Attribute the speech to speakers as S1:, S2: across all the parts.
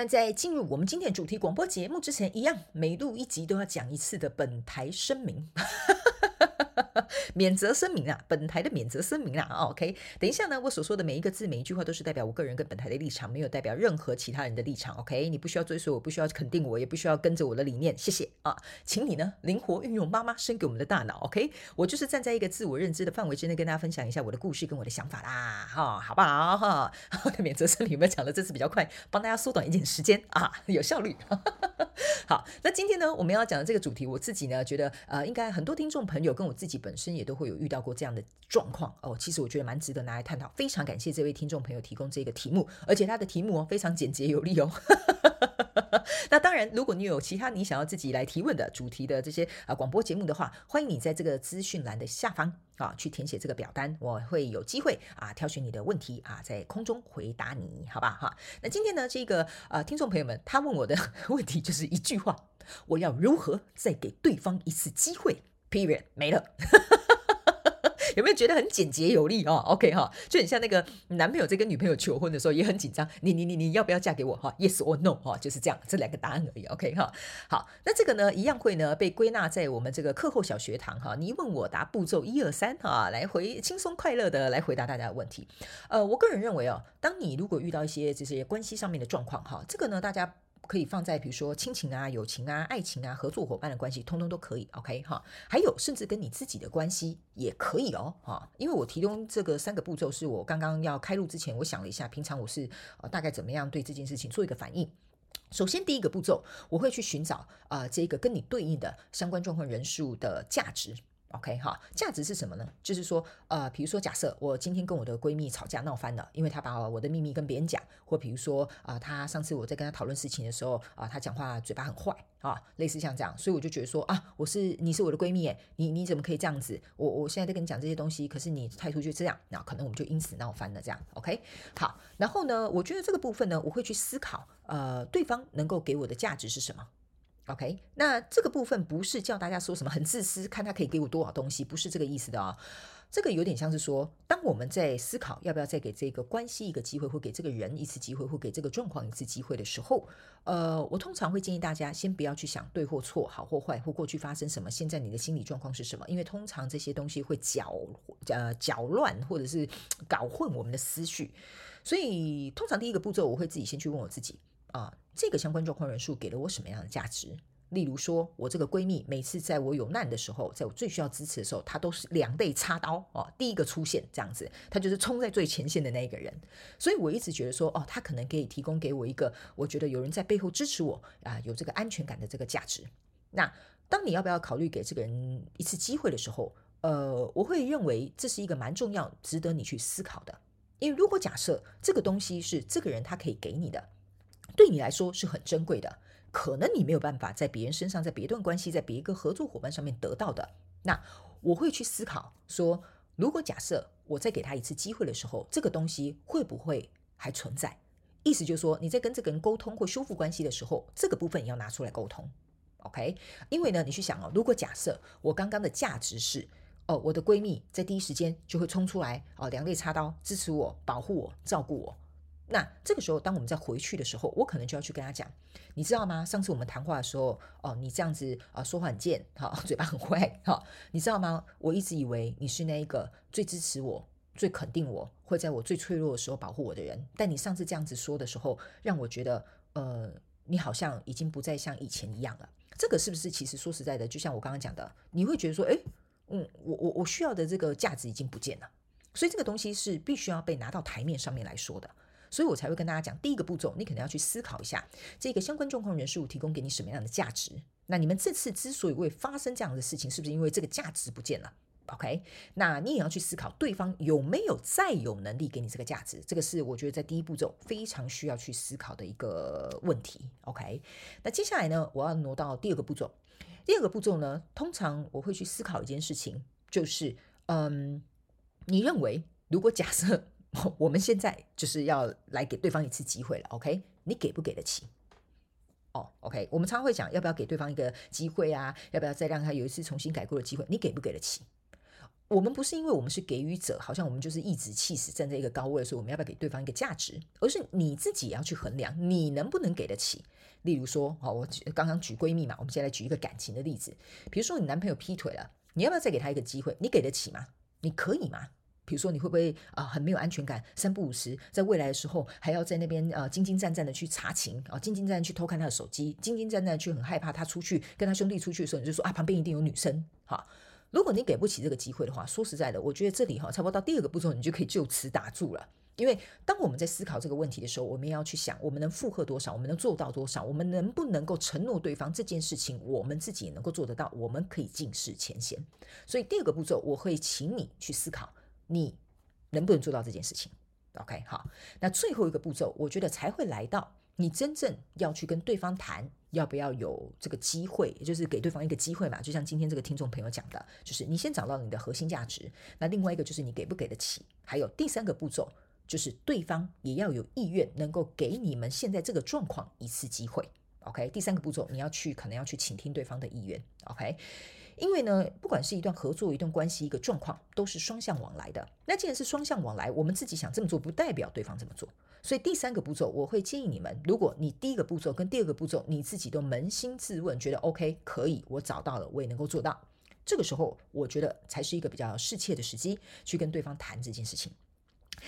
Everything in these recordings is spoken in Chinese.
S1: 那在进入我们今天主题广播节目之前，一样每录一集都要讲一次的本台声明。免责声明啊，本台的免责声明啊，OK。等一下呢，我所说的每一个字、每一句话都是代表我个人跟本台的立场，没有代表任何其他人的立场，OK。你不需要追随我，不需要肯定我，也不需要跟着我的理念，谢谢啊，请你呢灵活运用妈妈生给我们的大脑，OK。我就是站在一个自我认知的范围之内，跟大家分享一下我的故事跟我的想法啦，哈，好不好？哈，免责声明有没有讲的这次比较快，帮大家缩短一点时间啊，有效率。好，那今天呢，我们要讲的这个主题，我自己呢觉得，呃，应该很多听众朋友跟我自己本本身也都会有遇到过这样的状况哦。其实我觉得蛮值得拿来探讨，非常感谢这位听众朋友提供这个题目，而且他的题目哦非常简洁有力哦。那当然，如果你有其他你想要自己来提问的主题的这些啊广播节目的话，欢迎你在这个资讯栏的下方啊去填写这个表单，我会有机会啊挑选你的问题啊在空中回答你，好吧哈。那今天呢，这个呃听众朋友们他问我的 问题就是一句话：我要如何再给对方一次机会？Period，没了。有没有觉得很简洁有力哦 o k 哈，就很像那个男朋友在跟女朋友求婚的时候也很紧张，你你你你要不要嫁给我哈？Yes or no 哈，就是这样，这两个答案而已。OK 哈，好，那这个呢一样会呢被归纳在我们这个课后小学堂哈，你问我答步骤一二三哈，来回轻松快乐的来回答大家的问题。呃，我个人认为哦，当你如果遇到一些这些关系上面的状况哈，这个呢大家。可以放在比如说亲情啊、友情啊、爱情啊、合作伙伴的关系，通通都可以，OK 哈。还有甚至跟你自己的关系也可以哦，哈。因为我提供这个三个步骤，是我刚刚要开录之前，我想了一下，平常我是呃大概怎么样对这件事情做一个反应。首先第一个步骤，我会去寻找啊这个跟你对应的相关状况人数的价值。OK 哈，价值是什么呢？就是说，呃，比如说，假设我今天跟我的闺蜜吵架闹翻了，因为她把我的秘密跟别人讲，或比如说，啊，她上次我在跟她讨论事情的时候，啊，她讲话嘴巴很坏啊，类似像这样，所以我就觉得说，啊，我是你是我的闺蜜，你你怎么可以这样子？我我现在在跟你讲这些东西，可是你态度就这样，那可能我们就因此闹翻了，这样 OK 好，然后呢，我觉得这个部分呢，我会去思考，呃，对方能够给我的价值是什么。OK，那这个部分不是叫大家说什么很自私，看他可以给我多少东西，不是这个意思的啊。这个有点像是说，当我们在思考要不要再给这个关系一个机会，或给这个人一次机会，或给这个状况一次机会的时候，呃，我通常会建议大家先不要去想对或错，好或坏，或过去发生什么，现在你的心理状况是什么，因为通常这些东西会搅呃搅乱或者是搞混我们的思绪。所以通常第一个步骤，我会自己先去问我自己。啊，这个相关状况人数给了我什么样的价值？例如说，我这个闺蜜每次在我有难的时候，在我最需要支持的时候，她都是两肋插刀哦，第一个出现这样子，她就是冲在最前线的那一个人。所以我一直觉得说，哦，她可能可以提供给我一个，我觉得有人在背后支持我啊，有这个安全感的这个价值。那当你要不要考虑给这个人一次机会的时候，呃，我会认为这是一个蛮重要、值得你去思考的。因为如果假设这个东西是这个人他可以给你的。对你来说是很珍贵的，可能你没有办法在别人身上，在别段关系，在别一个合作伙伴上面得到的。那我会去思考说，如果假设我再给他一次机会的时候，这个东西会不会还存在？意思就是说，你在跟这个人沟通或修复关系的时候，这个部分也要拿出来沟通。OK？因为呢，你去想哦，如果假设我刚刚的价值是，哦，我的闺蜜在第一时间就会冲出来，哦，两肋插刀支持我、保护我、照顾我。那这个时候，当我们再回去的时候，我可能就要去跟他讲，你知道吗？上次我们谈话的时候，哦，你这样子啊，说话很贱，哈，嘴巴很坏，哈，你知道吗？我一直以为你是那一个最支持我、最肯定我会在我最脆弱的时候保护我的人。但你上次这样子说的时候，让我觉得，呃，你好像已经不再像以前一样了。这个是不是？其实说实在的，就像我刚刚讲的，你会觉得说，诶，嗯，我我我需要的这个价值已经不见了。所以这个东西是必须要被拿到台面上面来说的。所以我才会跟大家讲，第一个步骤，你可能要去思考一下，这个相关状况人数提供给你什么样的价值。那你们这次之所以会发生这样的事情，是不是因为这个价值不见了？OK？那你也要去思考，对方有没有再有能力给你这个价值？这个是我觉得在第一步骤非常需要去思考的一个问题。OK？那接下来呢，我要挪到第二个步骤。第二个步骤呢，通常我会去思考一件事情，就是嗯，你认为如果假设 我们现在就是要来给对方一次机会了，OK？你给不给得起？哦，OK，我们常常会讲要不要给对方一个机会啊？要不要再让他有一次重新改过的机会？你给不给得起？我们不是因为我们是给予者，好像我们就是一直气死站在一个高位，所以我们要不要给对方一个价值？而是你自己也要去衡量，你能不能给得起。例如说，好，我刚刚举闺蜜嘛，我们现在来举一个感情的例子，比如说你男朋友劈腿了，你要不要再给他一个机会？你给得起吗？你可以吗？比如说，你会不会啊很没有安全感，三不五时，在未来的时候还要在那边呃兢兢战战的去查情啊，兢兢战战去偷看他的手机，兢兢战战去很害怕他出去跟他兄弟出去的时候，你就说啊旁边一定有女生哈。如果你给不起这个机会的话，说实在的，我觉得这里哈差不多到第二个步骤，你就可以就此打住了。因为当我们在思考这个问题的时候，我们也要去想，我们能负荷多少，我们能做到多少，我们能不能够承诺对方这件事情，我们自己也能够做得到，我们可以尽释前嫌。所以第二个步骤，我会请你去思考你。能不能做到这件事情？OK，好，那最后一个步骤，我觉得才会来到你真正要去跟对方谈，要不要有这个机会，也就是给对方一个机会嘛。就像今天这个听众朋友讲的，就是你先找到你的核心价值，那另外一个就是你给不给得起，还有第三个步骤就是对方也要有意愿，能够给你们现在这个状况一次机会。OK，第三个步骤你要去可能要去倾听对方的意愿。OK。因为呢，不管是一段合作、一段关系、一个状况，都是双向往来的。那既然是双向往来，我们自己想这么做，不代表对方这么做。所以第三个步骤，我会建议你们，如果你第一个步骤跟第二个步骤你自己都扪心自问，觉得 OK 可以，我找到了，我也能够做到，这个时候，我觉得才是一个比较适切的时机，去跟对方谈这件事情。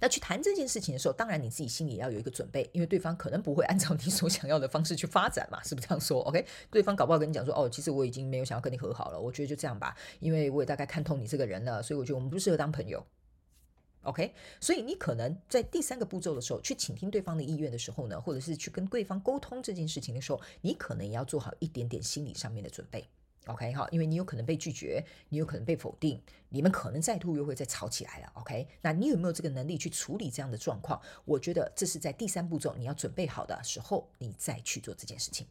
S1: 那去谈这件事情的时候，当然你自己心里也要有一个准备，因为对方可能不会按照你所想要的方式去发展嘛，是不是这样说？OK，对方搞不好跟你讲说，哦，其实我已经没有想要跟你和好了，我觉得就这样吧，因为我也大概看透你这个人了，所以我觉得我们不适合当朋友。OK，所以你可能在第三个步骤的时候，去倾听对方的意愿的时候呢，或者是去跟对方沟通这件事情的时候，你可能也要做好一点点心理上面的准备。OK 哈，因为你有可能被拒绝，你有可能被否定，你们可能再度又会再吵起来了。OK，那你有没有这个能力去处理这样的状况？我觉得这是在第三步骤你要准备好的时候，你再去做这件事情。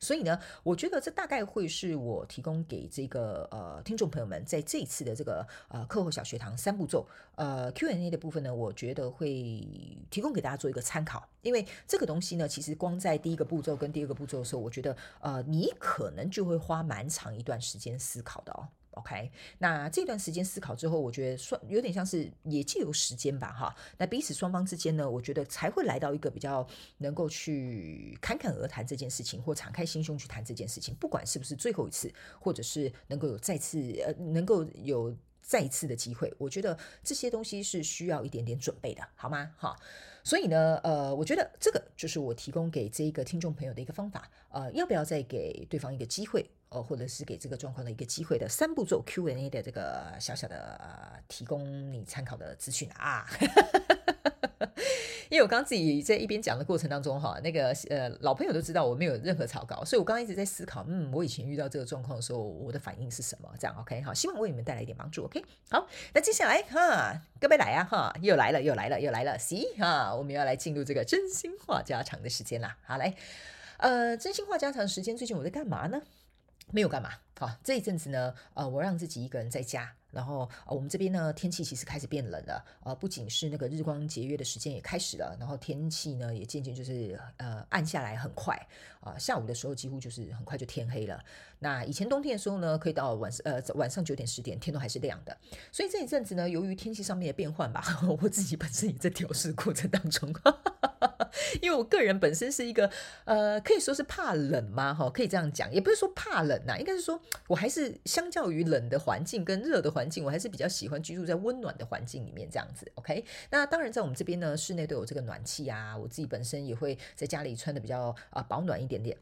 S1: 所以呢，我觉得这大概会是我提供给这个呃听众朋友们，在这一次的这个呃课后小学堂三步骤呃 Q&A 的部分呢，我觉得会提供给大家做一个参考。因为这个东西呢，其实光在第一个步骤跟第二个步骤的时候，我觉得呃你可能就会花蛮长一段时间思考的哦。OK，那这段时间思考之后，我觉得算有点像是也借由时间吧，哈。那彼此双方之间呢，我觉得才会来到一个比较能够去侃侃而谈这件事情，或敞开心胸去谈这件事情。不管是不是最后一次，或者是能够有再次呃，能够有再一次的机会，我觉得这些东西是需要一点点准备的，好吗？哈。所以呢，呃，我觉得这个就是我提供给这一个听众朋友的一个方法，呃，要不要再给对方一个机会，呃，或者是给这个状况的一个机会的三步骤 Q&A 的这个小小的提供你参考的资讯啊。因为我刚刚自己在一边讲的过程当中，哈，那个呃老朋友都知道我没有任何草稿，所以我刚刚一直在思考，嗯，我以前遇到这个状况的时候，我的反应是什么？这样 OK 好，希望为你们带来一点帮助。OK 好，那接下来哈，各位来啊哈，又来了又来了又来了，See 哈，我们要来进入这个真心话家常的时间啦。好来，呃，真心话家常时间，最近我在干嘛呢？没有干嘛。好，这一阵子呢，呃，我让自己一个人在家。然后呃，我们这边呢，天气其实开始变冷了，呃，不仅是那个日光节约的时间也开始了，然后天气呢也渐渐就是呃暗下来很快，啊，下午的时候几乎就是很快就天黑了。那以前冬天的时候呢，可以到晚呃晚上九点十点天都还是亮的。所以这一阵子呢，由于天气上面的变换吧，我自己本身也在调试过程当中，因为我个人本身是一个呃可以说是怕冷嘛？哈，可以这样讲，也不是说怕冷呐，应该是说我还是相较于冷的环境跟热的。环境我还是比较喜欢居住在温暖的环境里面这样子，OK。那当然在我们这边呢，室内都有这个暖气啊，我自己本身也会在家里穿的比较啊保暖一点点。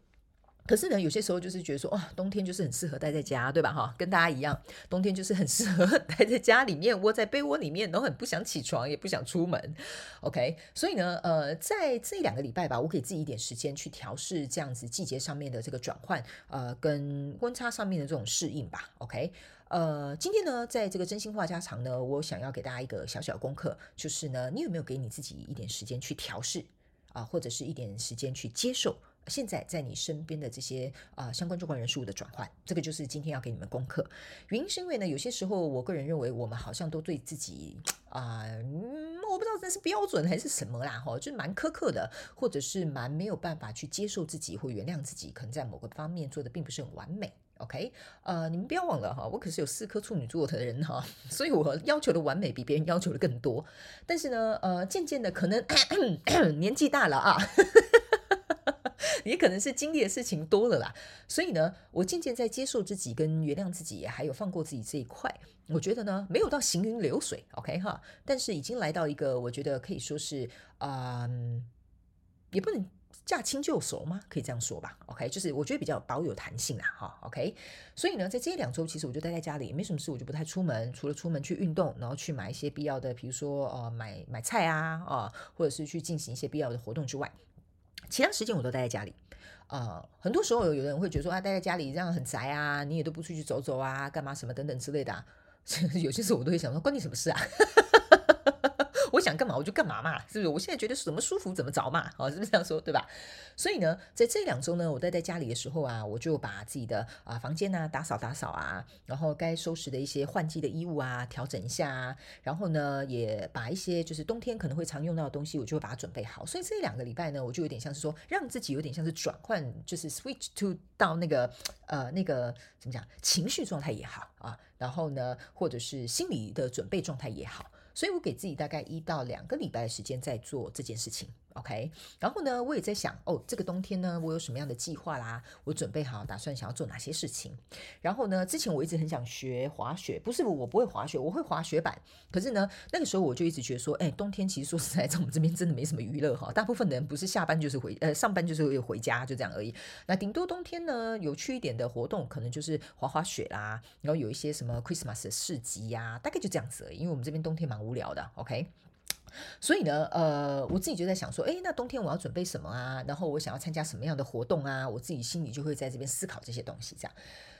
S1: 可是呢，有些时候就是觉得说，哇，冬天就是很适合待在家，对吧？哈，跟大家一样，冬天就是很适合待在家里面，窝在被窝里面，都很不想起床，也不想出门。OK，所以呢，呃，在这两个礼拜吧，我给自己一点时间去调试这样子季节上面的这个转换，呃，跟温差上面的这种适应吧。OK。呃，今天呢，在这个真心话家常呢，我想要给大家一个小小功课，就是呢，你有没有给你自己一点时间去调试啊，或者是一点时间去接受？现在在你身边的这些啊、相关主管人数的转换，这个就是今天要给你们功课。原因是因为呢，有些时候我个人认为我们好像都对自己啊、我不知道这是标准还是什么啦，哈，就是蛮苛刻的，或者是蛮没有办法去接受自己或原谅自己，可能在某个方面做的并不是很完美。OK，呃，你们不要忘了哈，我可是有四颗处女座的人哈，所以我要求的完美比别人要求的更多。但是呢，呃，渐渐的可能 年纪大了啊。也可能是经历的事情多了啦，所以呢，我渐渐在接受自己、跟原谅自己，还有放过自己这一块，我觉得呢，没有到行云流水，OK 哈，但是已经来到一个我觉得可以说是，嗯，也不能驾轻就熟吗？可以这样说吧，OK，就是我觉得比较保有弹性啦，哈，OK，所以呢，在这两周，其实我就待在家里，没什么事，我就不太出门，除了出门去运动，然后去买一些必要的，比如说呃，买买菜啊，啊，或者是去进行一些必要的活动之外，其他时间我都待在家里。呃，很多时候有的人会觉得说啊，待在家里这样很宅啊，你也都不出去走走啊，干嘛什么等等之类的、啊。有些时候我都会想说，关你什么事啊？我想干嘛我就干嘛嘛，是不是？我现在觉得怎么舒服怎么着嘛，哦，是不是这样说，对吧？所以呢，在这两周呢，我待在家里的时候啊，我就把自己的啊房间呢打扫打扫啊，然后该收拾的一些换季的衣物啊调整一下啊，然后呢，也把一些就是冬天可能会常用到的东西，我就会把它准备好。所以这两个礼拜呢，我就有点像是说，让自己有点像是转换，就是 switch to 到那个呃那个怎么讲，情绪状态也好啊，然后呢，或者是心理的准备状态也好。所以我给自己大概一到两个礼拜的时间在做这件事情。，OK。然后呢，我也在想，哦，这个冬天呢，我有什么样的计划啦？我准备好，打算想要做哪些事情。然后呢，之前我一直很想学滑雪，不是我不会滑雪，我会滑雪板。可是呢，那个时候我就一直觉得说，哎，冬天其实说实在，在我们这边真的没什么娱乐哈。大部分的人不是下班就是回，呃，上班就是回家，就这样而已。那顶多冬天呢，有趣一点的活动，可能就是滑滑雪啦，然后有一些什么 Christmas 的市集呀、大概就这样子而已。因为我们这边冬天蛮无聊的，OK。所以呢，呃，我自己就在想说，诶，那冬天我要准备什么啊？然后我想要参加什么样的活动啊？我自己心里就会在这边思考这些东西，这样。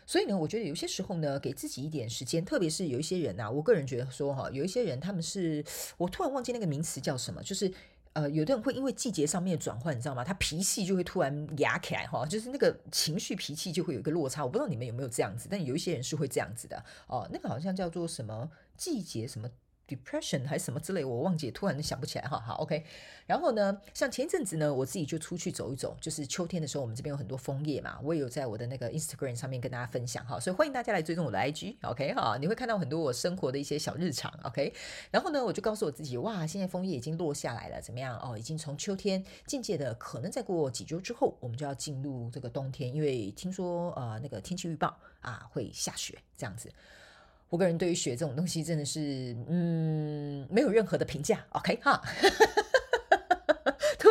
S1: 所以呢，我觉得有些时候呢，给自己一点时间，特别是有一些人啊，我个人觉得说哈，有一些人他们是，我突然忘记那个名词叫什么，就是呃，有的人会因为季节上面转换，你知道吗？他脾气就会突然压起来哈，就是那个情绪脾气就会有一个落差。我不知道你们有没有这样子，但有一些人是会这样子的哦。那个好像叫做什么季节什么。Depression 还是什么之类，我忘记，突然想不起来哈。好，OK。然后呢，像前一阵子呢，我自己就出去走一走，就是秋天的时候，我们这边有很多枫叶嘛，我也有在我的那个 Instagram 上面跟大家分享哈，所以欢迎大家来追踪我的 IG，OK 哈，你会看到很多我生活的一些小日常，OK。然后呢，我就告诉我自己，哇，现在枫叶已经落下来了，怎么样哦？已经从秋天渐渐的，可能再过几周之后，我们就要进入这个冬天，因为听说呃那个天气预报啊会下雪这样子。我个人对于雪这种东西真的是，嗯，没有任何的评价，OK 哈。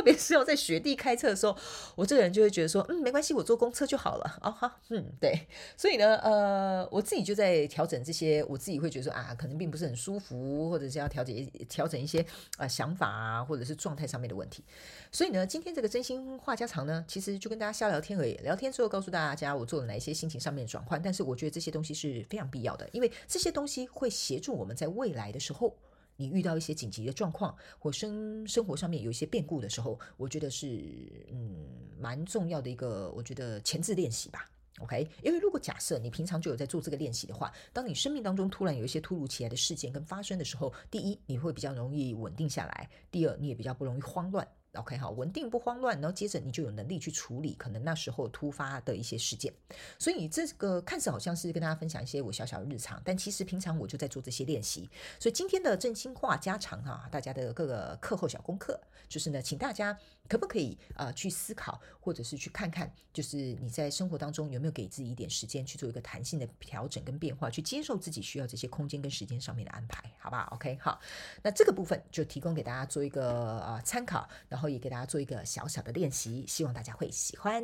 S1: 特别是要在雪地开车的时候，我这个人就会觉得说，嗯，没关系，我坐公车就好了。哦，好，嗯，对。所以呢，呃，我自己就在调整这些，我自己会觉得说啊，可能并不是很舒服，或者是要调节调整一些啊想法啊，或者是状态上面的问题。所以呢，今天这个真心话家常呢，其实就跟大家瞎聊天而已。聊天之后告诉大家我做了哪一些心情上面的转换，但是我觉得这些东西是非常必要的，因为这些东西会协助我们在未来的时候。你遇到一些紧急的状况，或生生活上面有一些变故的时候，我觉得是嗯蛮重要的一个，我觉得前置练习吧。OK，因为如果假设你平常就有在做这个练习的话，当你生命当中突然有一些突如其来的事件跟发生的时候，第一你会比较容易稳定下来，第二你也比较不容易慌乱。OK，好，稳定不慌乱，然后接着你就有能力去处理可能那时候突发的一些事件。所以这个看似好像是跟大家分享一些我小小的日常，但其实平常我就在做这些练习。所以今天的正心话家常哈，大家的各个课后小功课，就是呢，请大家可不可以啊去思考，或者是去看看，就是你在生活当中有没有给自己一点时间去做一个弹性的调整跟变化，去接受自己需要这些空间跟时间上面的安排，好不好？OK，好，那这个部分就提供给大家做一个啊参考，然后。也给大家做一个小小的练习，希望大家会喜欢。